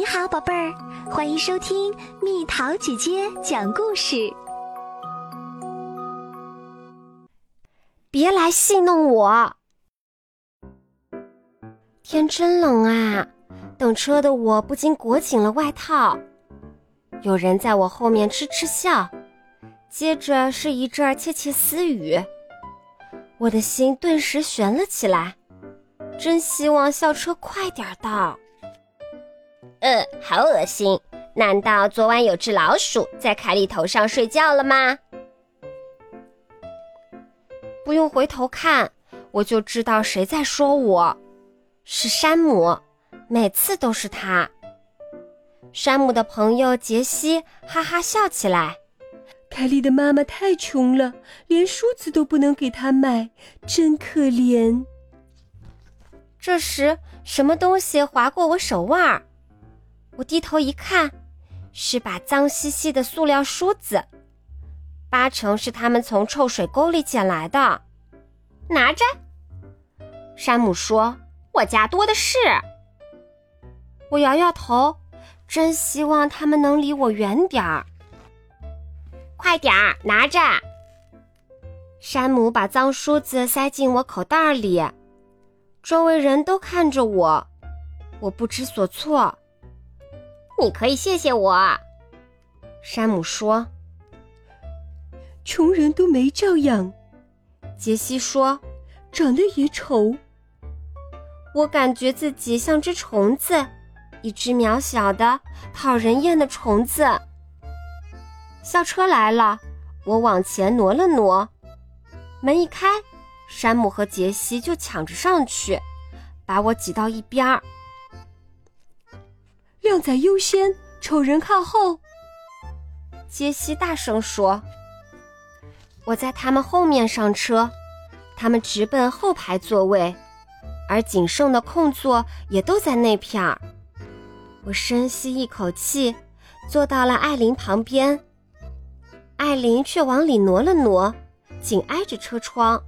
你好，宝贝儿，欢迎收听蜜桃姐姐讲故事。别来戏弄我！天真冷啊，等车的我不禁裹紧了外套。有人在我后面痴痴笑，接着是一阵窃窃私语，我的心顿时悬了起来。真希望校车快点到。呃，好恶心！难道昨晚有只老鼠在凯莉头上睡觉了吗？不用回头看，我就知道谁在说我，是山姆，每次都是他。山姆的朋友杰西哈哈笑起来。凯莉的妈妈太穷了，连梳子都不能给她买，真可怜。这时，什么东西划过我手腕儿？我低头一看，是把脏兮兮的塑料梳子，八成是他们从臭水沟里捡来的。拿着，山姆说：“我家多的是。”我摇摇头，真希望他们能离我远点儿。快点儿拿着！山姆把脏梳子塞进我口袋里。周围人都看着我，我不知所措。你可以谢谢我，山姆说。穷人都没教养，杰西说，长得也丑。我感觉自己像只虫子，一只渺小的、讨人厌的虫子。校车来了，我往前挪了挪，门一开。山姆和杰西就抢着上去，把我挤到一边儿。靓仔优先，丑人靠后。杰西大声说：“我在他们后面上车，他们直奔后排座位，而仅剩的空座也都在那片儿。”我深吸一口气，坐到了艾琳旁边。艾琳却往里挪了挪，紧挨着车窗。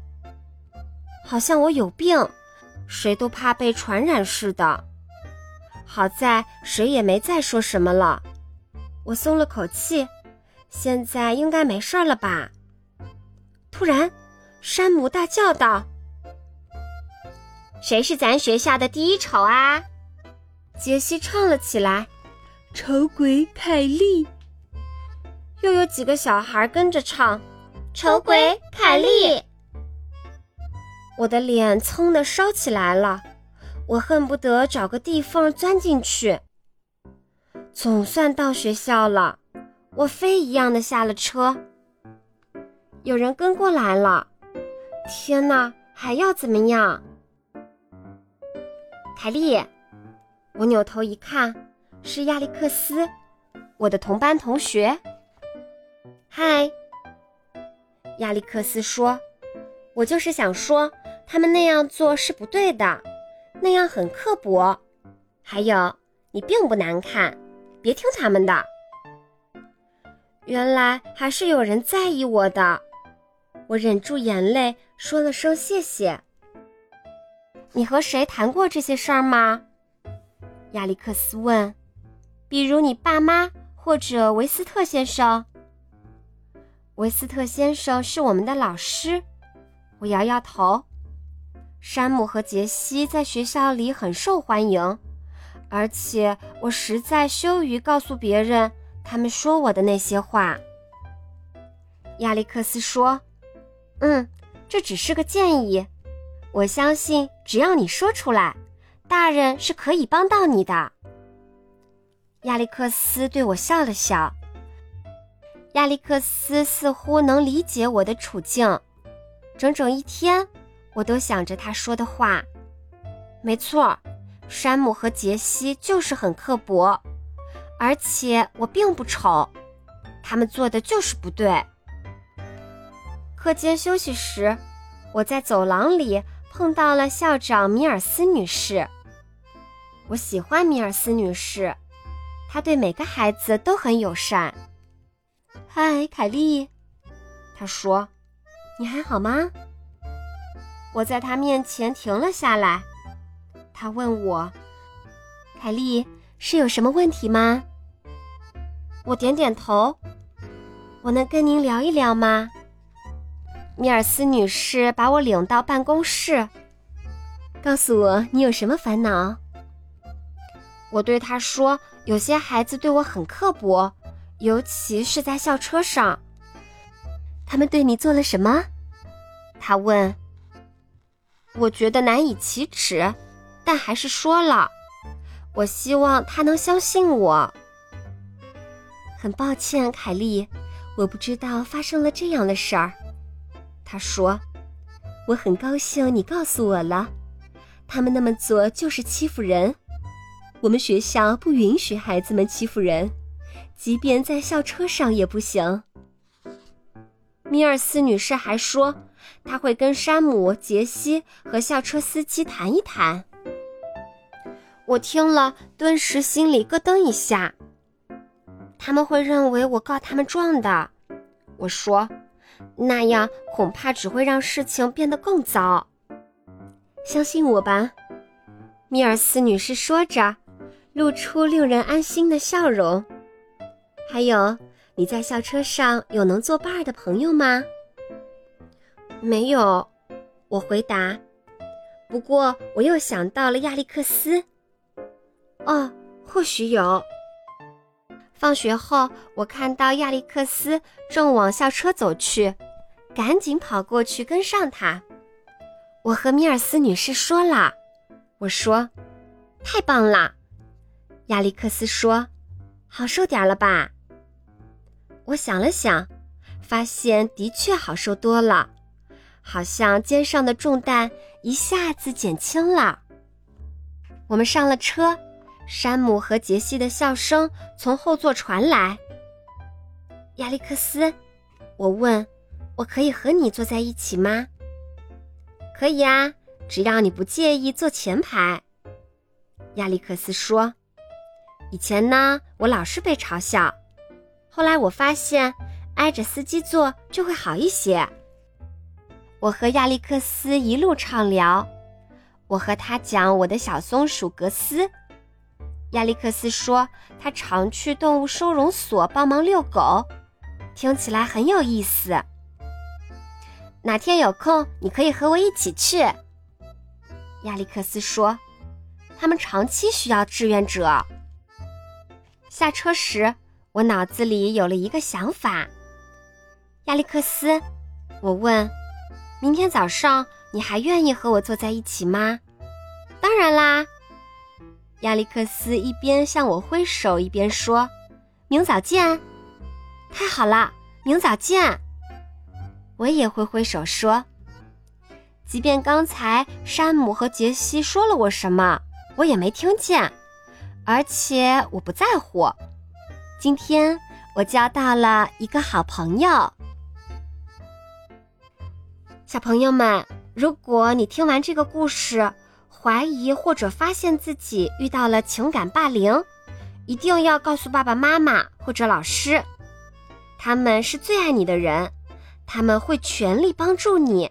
好像我有病，谁都怕被传染似的。好在谁也没再说什么了，我松了口气，现在应该没事了吧？突然，山姆大叫道：“谁是咱学校的第一丑啊？”杰西唱了起来：“丑鬼凯莉。”又有几个小孩跟着唱：“丑鬼凯莉。”我的脸噌的烧起来了，我恨不得找个地缝钻进去。总算到学校了，我飞一样的下了车。有人跟过来了，天哪，还要怎么样？凯莉，我扭头一看，是亚历克斯，我的同班同学。嗨，亚历克斯说：“我就是想说。”他们那样做是不对的，那样很刻薄。还有，你并不难看，别听他们的。原来还是有人在意我的，我忍住眼泪说了声谢谢。你和谁谈过这些事儿吗？亚历克斯问。比如你爸妈或者维斯特先生。维斯特先生是我们的老师。我摇摇头。山姆和杰西在学校里很受欢迎，而且我实在羞于告诉别人他们说我的那些话。亚历克斯说：“嗯，这只是个建议，我相信只要你说出来，大人是可以帮到你的。”亚历克斯对我笑了笑。亚历克斯似乎能理解我的处境，整整一天。我都想着他说的话，没错，山姆和杰西就是很刻薄，而且我并不丑，他们做的就是不对。课间休息时，我在走廊里碰到了校长米尔斯女士。我喜欢米尔斯女士，她对每个孩子都很友善。嗨，凯莉，她说：“你还好吗？”我在他面前停了下来，他问我：“凯莉，是有什么问题吗？我点点头。我能跟您聊一聊吗？米尔斯女士把我领到办公室，告诉我你有什么烦恼。我对她说：“有些孩子对我很刻薄，尤其是在校车上。”他们对你做了什么？她问。我觉得难以启齿，但还是说了。我希望他能相信我。很抱歉，凯莉。我不知道发生了这样的事儿，他说：“我很高兴你告诉我了。他们那么做就是欺负人。我们学校不允许孩子们欺负人，即便在校车上也不行。”米尔斯女士还说，她会跟山姆、杰西和校车司机谈一谈。我听了，顿时心里咯噔一下。他们会认为我告他们状的，我说，那样恐怕只会让事情变得更糟。相信我吧，米尔斯女士说着，露出令人安心的笑容。还有，你在校车上有能作伴的朋友吗？没有，我回答。不过我又想到了亚历克斯。哦，或许有。放学后，我看到亚历克斯正往校车走去，赶紧跑过去跟上他。我和米尔斯女士说了，我说：“太棒了。”亚历克斯说：“好受点了吧？”我想了想，发现的确好受多了，好像肩上的重担一下子减轻了。我们上了车。山姆和杰西的笑声从后座传来。亚历克斯，我问：“我可以和你坐在一起吗？”“可以啊，只要你不介意坐前排。”亚历克斯说。“以前呢，我老是被嘲笑，后来我发现挨着司机坐就会好一些。”我和亚历克斯一路畅聊，我和他讲我的小松鼠格斯。亚历克斯说：“他常去动物收容所帮忙遛狗，听起来很有意思。哪天有空，你可以和我一起去。”亚历克斯说：“他们长期需要志愿者。”下车时，我脑子里有了一个想法。亚历克斯，我问：“明天早上你还愿意和我坐在一起吗？”“当然啦。”亚历克斯一边向我挥手，一边说：“明早见。”太好了，明早见。我也挥挥手说：“即便刚才山姆和杰西说了我什么，我也没听见，而且我不在乎。今天我交到了一个好朋友。”小朋友们，如果你听完这个故事，怀疑或者发现自己遇到了情感霸凌，一定要告诉爸爸妈妈或者老师，他们是最爱你的人，他们会全力帮助你，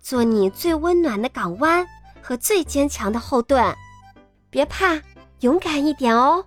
做你最温暖的港湾和最坚强的后盾。别怕，勇敢一点哦。